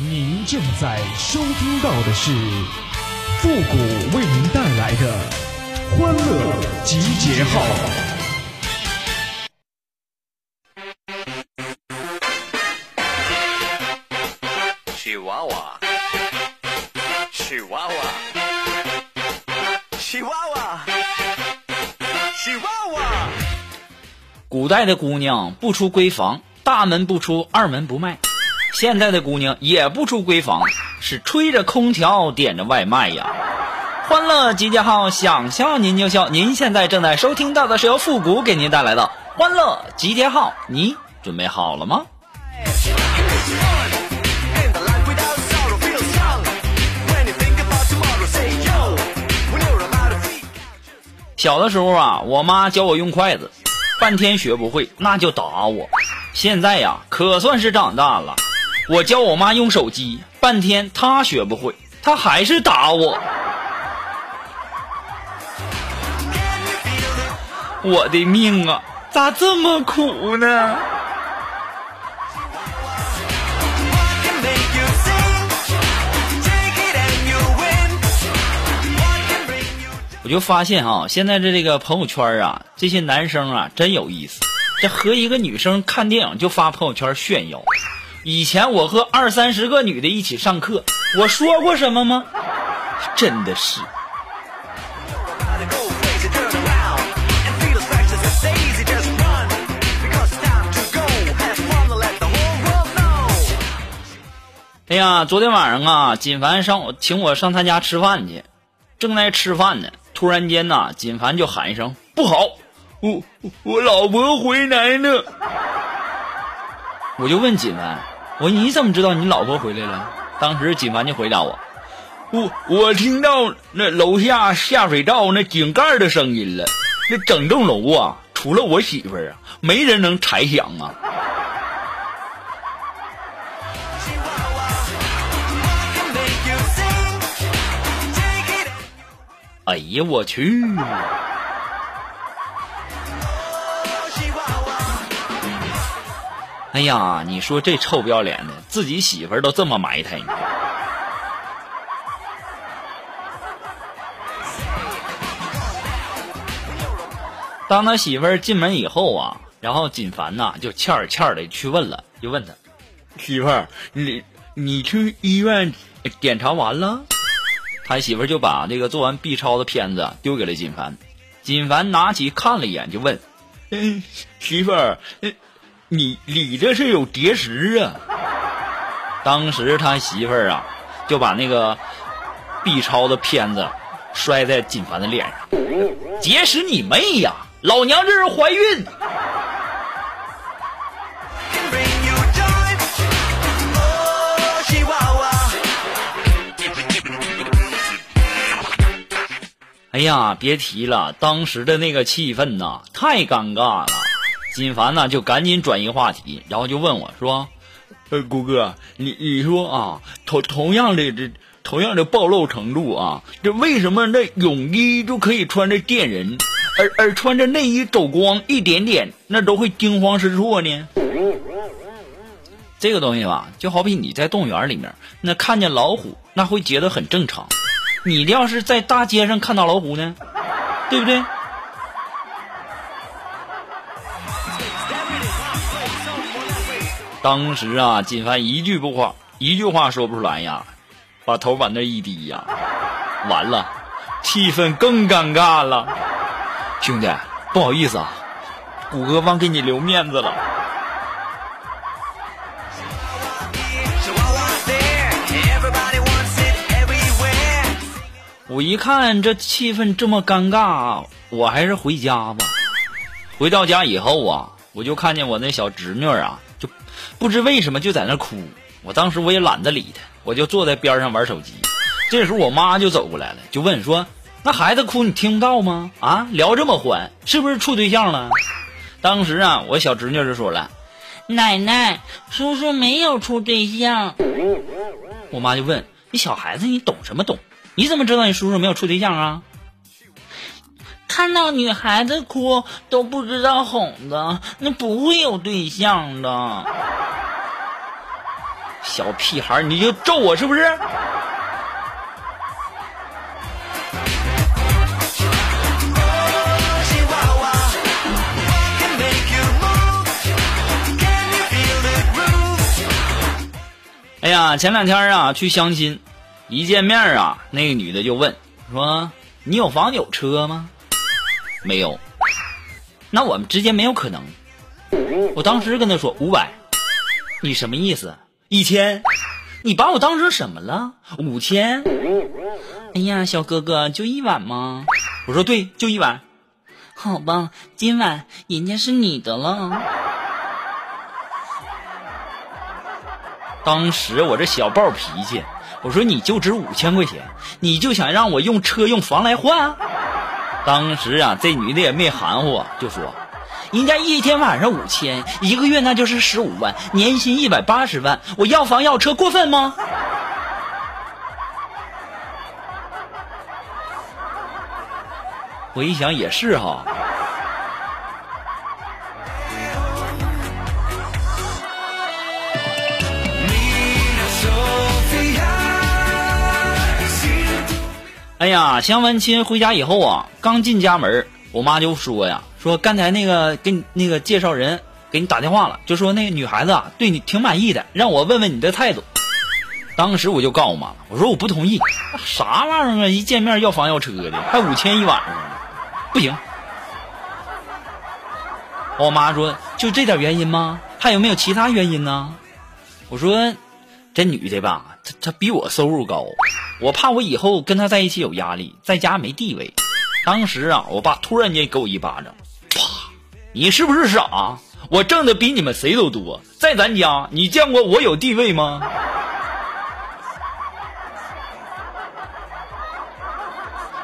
您正在收听到的是复古为您带来的欢乐集结号。曲娃娃，曲娃娃，曲娃娃，曲娃娃。古代的姑娘不出闺房，大门不出，二门不迈。现在的姑娘也不出闺房，是吹着空调，点着外卖呀。欢乐集结号，想笑您就笑。您现在正在收听到的是由复古给您带来的欢乐集结号，你准备好了吗？小的时候啊，我妈教我用筷子，半天学不会，那就打我。现在呀，可算是长大了。我教我妈用手机，半天她学不会，她还是打我。我的命啊，咋这么苦呢？我就发现啊，现在这这个朋友圈啊，这些男生啊真有意思。这和一个女生看电影就发朋友圈炫耀。以前我和二三十个女的一起上课，我说过什么吗？真的是。哎呀，昨天晚上啊，锦凡上我请我上他家吃饭去，正在吃饭呢，突然间呐，锦凡就喊一声，不好，我我老婆回来了。我就问锦凡。我说你怎么知道你老婆回来了？”当时锦凡就回答我：“我我听到那楼下下水道那井盖的声音了，那整栋楼啊，除了我媳妇儿啊，没人能拆响啊。”哎呀，我去！哎呀，你说这臭不要脸的，自己媳妇儿都这么埋汰你。当他媳妇儿进门以后啊，然后锦凡呐就欠儿欠儿的去问了，就问他媳妇儿，你你去医院检查完了？他媳妇儿就把这个做完 B 超的片子丢给了锦凡，锦凡拿起看了一眼，就问：“嗯，媳妇儿，你你这是有结石啊？当时他媳妇儿啊，就把那个 B 超的片子摔在锦凡的脸上。结石你妹呀！老娘这是怀孕。哎呀，别提了，当时的那个气氛呐，太尴尬了。锦凡呢，就赶紧转移话题，然后就问我说：“呃，谷哥，你你说啊，同同样的这同样的暴露程度啊，这为什么那泳衣就可以穿着电人，而而穿着内衣走光一点点，那都会惊慌失措呢？”这个东西吧，就好比你在动物园里面，那看见老虎，那会觉得很正常。你要是在大街上看到老虎呢，对不对？当时啊，锦凡一句不话，一句话说不出来呀，把头往那一低呀，完了，气氛更尴尬了。兄弟，不好意思啊，谷歌忘给你留面子了。我一看这气氛这么尴尬，我还是回家吧。回到家以后啊，我就看见我那小侄女啊，不知为什么就在那哭。我当时我也懒得理他，我就坐在边上玩手机。这时候我妈就走过来了，就问说：“那孩子哭你听不到吗？啊，聊这么欢，是不是处对象了？”当时啊，我小侄女就说了：“奶奶，叔叔没有处对象。”我妈就问：“你小孩子你懂什么懂？你怎么知道你叔叔没有处对象啊？”看到女孩子哭都不知道哄的，那不会有对象的。小屁孩，你就咒我是不是？哎呀，前两天啊去相亲，一见面啊，那个女的就问说：“你有房有车吗？”没有。那我们之间没有可能。我当时跟他说五百，你什么意思？一千？你把我当成什么了？五千？哎呀，小哥哥，就一晚吗？我说对，就一晚。好吧，今晚人家是你的了。当时我这小暴脾气，我说你就值五千块钱，你就想让我用车用房来换？当时啊，这女的也没含糊，就说：“人家一天晚上五千，一个月那就是十五万，年薪一百八十万，我要房要车过分吗？”我一想也是哈。哎呀，相完亲回家以后啊，刚进家门，我妈就说呀，说刚才那个给你那个介绍人给你打电话了，就说那个女孩子啊对你挺满意的，让我问问你的态度。当时我就告诉我妈了，我说我不同意，啥玩意儿啊，一见面要房要车的，还五千一晚上呢，不行。我妈说就这点原因吗？还有没有其他原因呢？我说这女的吧，她她比我收入高。我怕我以后跟她在一起有压力，在家没地位。当时啊，我爸突然间给我一巴掌，啪！你是不是傻？我挣的比你们谁都多，在咱家，你见过我有地位吗？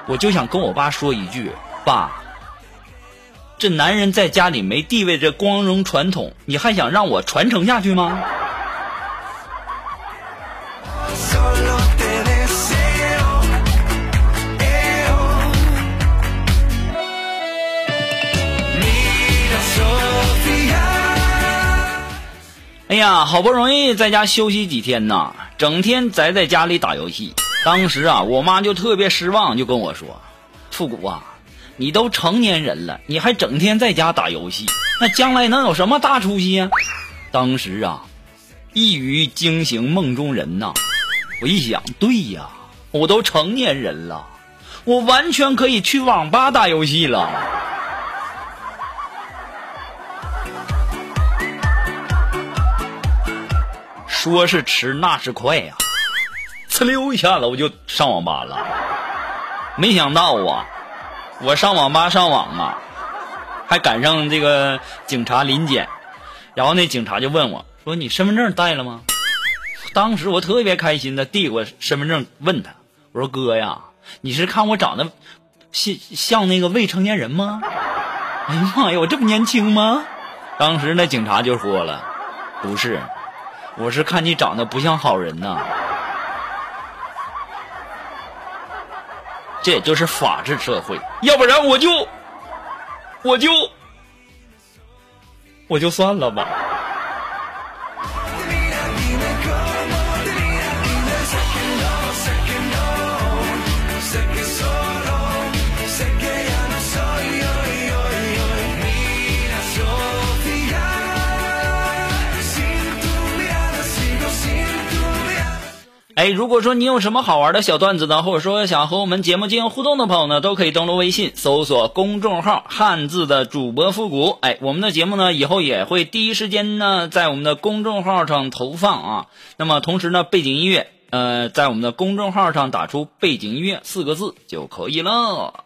我就想跟我爸说一句，爸，这男人在家里没地位这光荣传统，你还想让我传承下去吗？哎呀，好不容易在家休息几天呐，整天宅在家里打游戏。当时啊，我妈就特别失望，就跟我说：“复古啊，你都成年人了，你还整天在家打游戏，那将来能有什么大出息呀？”当时啊，一语惊醒梦中人呐，我一想，对呀，我都成年人了，我完全可以去网吧打游戏了。说是迟，那是快呀！呲溜一下子我就上网吧了。没想到啊，我上网吧上网啊，还赶上这个警察临检，然后那警察就问我说：“你身份证带了吗？”当时我特别开心的递过身份证问他：“我说哥呀，你是看我长得像像那个未成年人吗？”哎呀妈呀，我这么年轻吗？当时那警察就说了：“不是。”我是看你长得不像好人呐，这也就是法治社会，要不然我就，我就，我就算了吧。哎，如果说你有什么好玩的小段子呢，或者说想和我们节目进行互动的朋友呢，都可以登录微信搜索公众号“汉字的主播复古”。哎，我们的节目呢，以后也会第一时间呢在我们的公众号上投放啊。那么同时呢，背景音乐，呃，在我们的公众号上打出“背景音乐”四个字就可以了。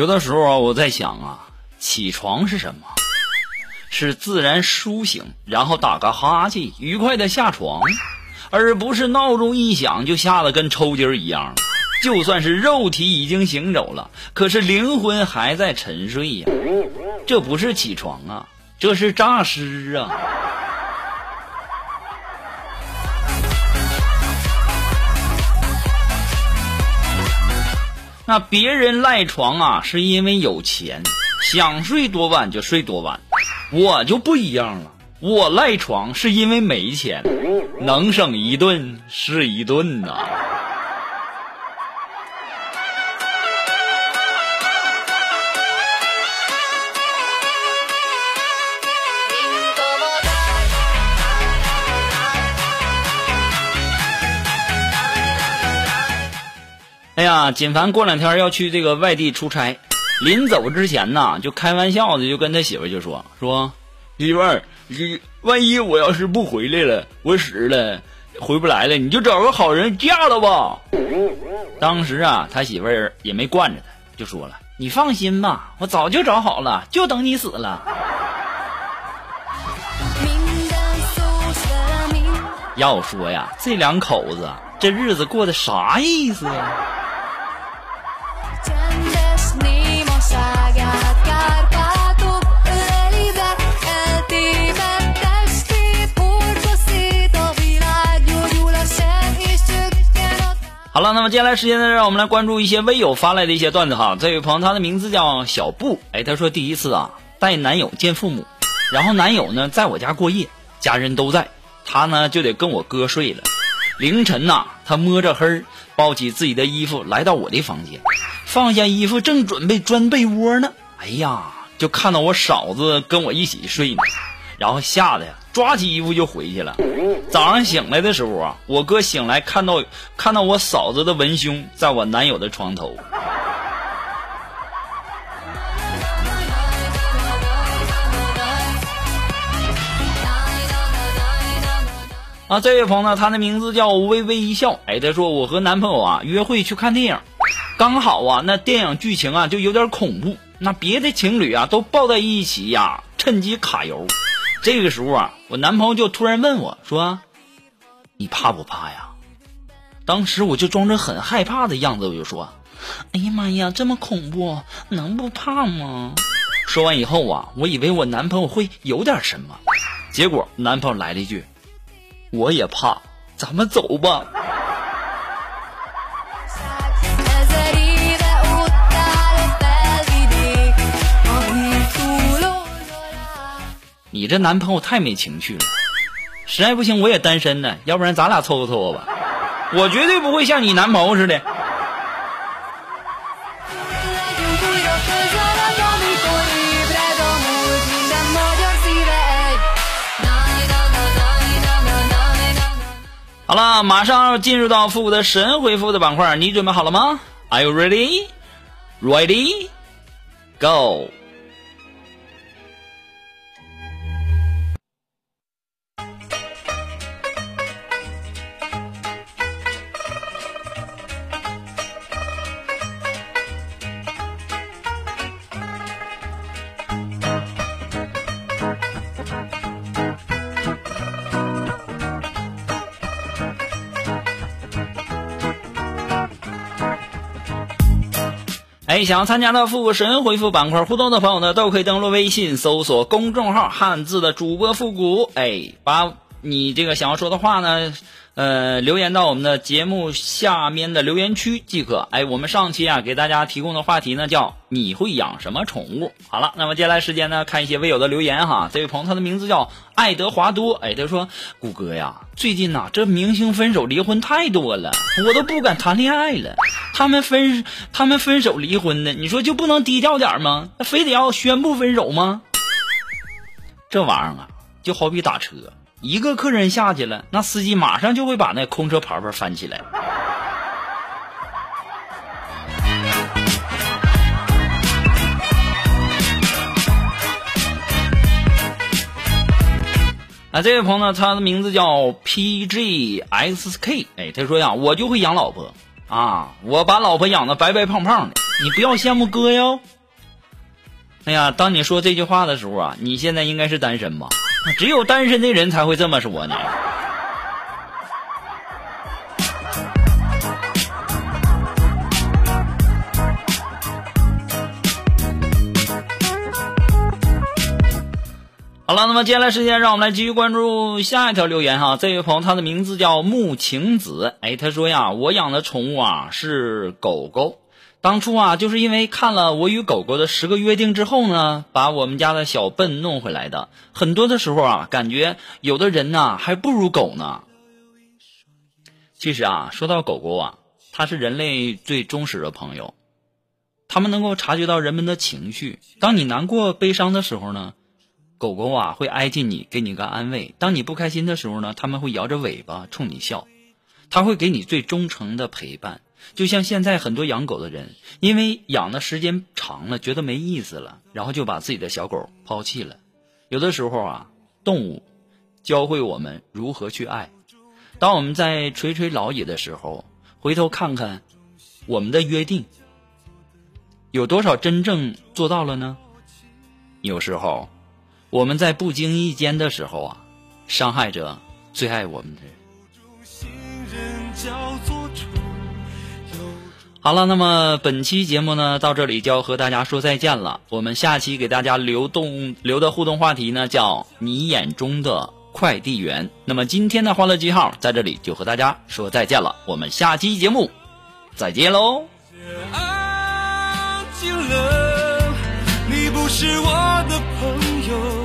有的时候啊，我在想啊，起床是什么？是自然苏醒，然后打个哈欠，愉快的下床，而不是闹钟一响就吓得跟抽筋儿一样。就算是肉体已经行走了，可是灵魂还在沉睡呀。这不是起床啊，这是诈尸啊。那别人赖床啊，是因为有钱，想睡多晚就睡多晚。我就不一样了，我赖床是因为没钱，能省一顿是一顿呐、哎呀，锦凡过两天要去这个外地出差，临走之前呢，就开玩笑的就跟他媳妇就说说，媳妇儿，你万一我要是不回来了，我死了，回不来了，你就找个好人嫁了吧。当时啊，他媳妇儿也没惯着他，就说了，你放心吧，我早就找好了，就等你死了。要说呀，这两口子这日子过得啥意思呀？那么接下来时间呢，让我们来关注一些微友发来的一些段子哈。这位朋友，他的名字叫小布，哎，他说第一次啊带男友见父母，然后男友呢在我家过夜，家人都在，他呢就得跟我哥睡了。凌晨呐、他摸着黑抱起自己的衣服来到我的房间，放下衣服正准备钻被窝呢，哎呀，就看到我嫂子跟我一起睡呢，然后吓得呀抓起衣服就回去了。早上醒来的时候啊，我哥醒来看到看到我嫂子的文胸在我男友的床头。啊，这位朋友呢，他的名字叫微微一笑。哎，他说我和男朋友啊约会去看电影，刚好啊那电影剧情啊就有点恐怖，那别的情侣啊都抱在一起呀，趁机卡油。这个时候啊，我男朋友就突然问我说：“你怕不怕呀？”当时我就装着很害怕的样子，我就说：“哎呀妈呀，这么恐怖，能不怕吗？”说完以后啊，我以为我男朋友会有点什么，结果男朋友来了一句：“我也怕，咱们走吧。你这男朋友太没情趣了，实在不行我也单身呢，要不然咱俩凑合凑合吧。我绝对不会像你男朋友似的。好了，马上要进入到复古的神回复的板块，你准备好了吗？are you ready ready go？想要参加到复古神回复板块互动的朋友呢，都可以登录微信搜索公众号“汉字的主播复古”，哎，把你这个想要说的话呢，呃，留言到我们的节目下面的留言区即可。哎，我们上期啊给大家提供的话题呢叫“你会养什么宠物”。好了，那么接下来时间呢，看一些微友的留言哈。这位朋友他的名字叫爱德华多，哎，他说：“谷歌呀，最近呐、这明星分手离婚太多了，我都不敢谈恋爱了。他们分他们分手离婚的，你说就不能低调点吗？非得要宣布分手吗？这玩意儿啊，就好比打车，一个客人下去了，那司机马上就会把那空车牌牌翻起来。啊，这位朋友呢，他的名字叫 PGXK，哎，他说呀，我就会养老婆啊，我把老婆养的白白胖胖的，你不要羡慕哥哟。哎呀，当你说这句话的时候啊，你现在应该是单身吧？只有单身的人才会这么说呢。好了，那么接下来时间，让我们来继续关注下一条留言哈。这位朋友他的名字叫木晴子，哎，他说呀，我养的宠物啊是狗狗，当初啊，就是因为看了《我与狗狗的十个约定》之后呢，把我们家的小笨弄回来的。很多的时候啊，感觉有的人呐、还不如狗呢。其实啊，说到狗狗啊，它是人类最忠实的朋友，它们能够察觉到人们的情绪。当你难过、悲伤的时候呢，狗狗啊会挨近你，给你个安慰；当你不开心的时候呢，它们会摇着尾巴冲你笑。它会给你最忠诚的陪伴。就像现在很多养狗的人，因为养的时间长了，觉得没意思了，然后就把自己的小狗抛弃了。有的时候啊，动物教会我们如何去爱。当我们在垂垂老矣的时候，回头看看我们的约定，有多少真正做到了呢？有时候我们在不经意间的时候啊，伤害着最爱我们的人。好了，那么本期节目呢，到这里就要和大家说再见了。我们下期给大家留动留的互动话题呢，叫“你眼中的快递员”。那么今天的欢乐记号在这里就和大家说再见了，我们下期节目再见喽。安静了，你不是我的朋友，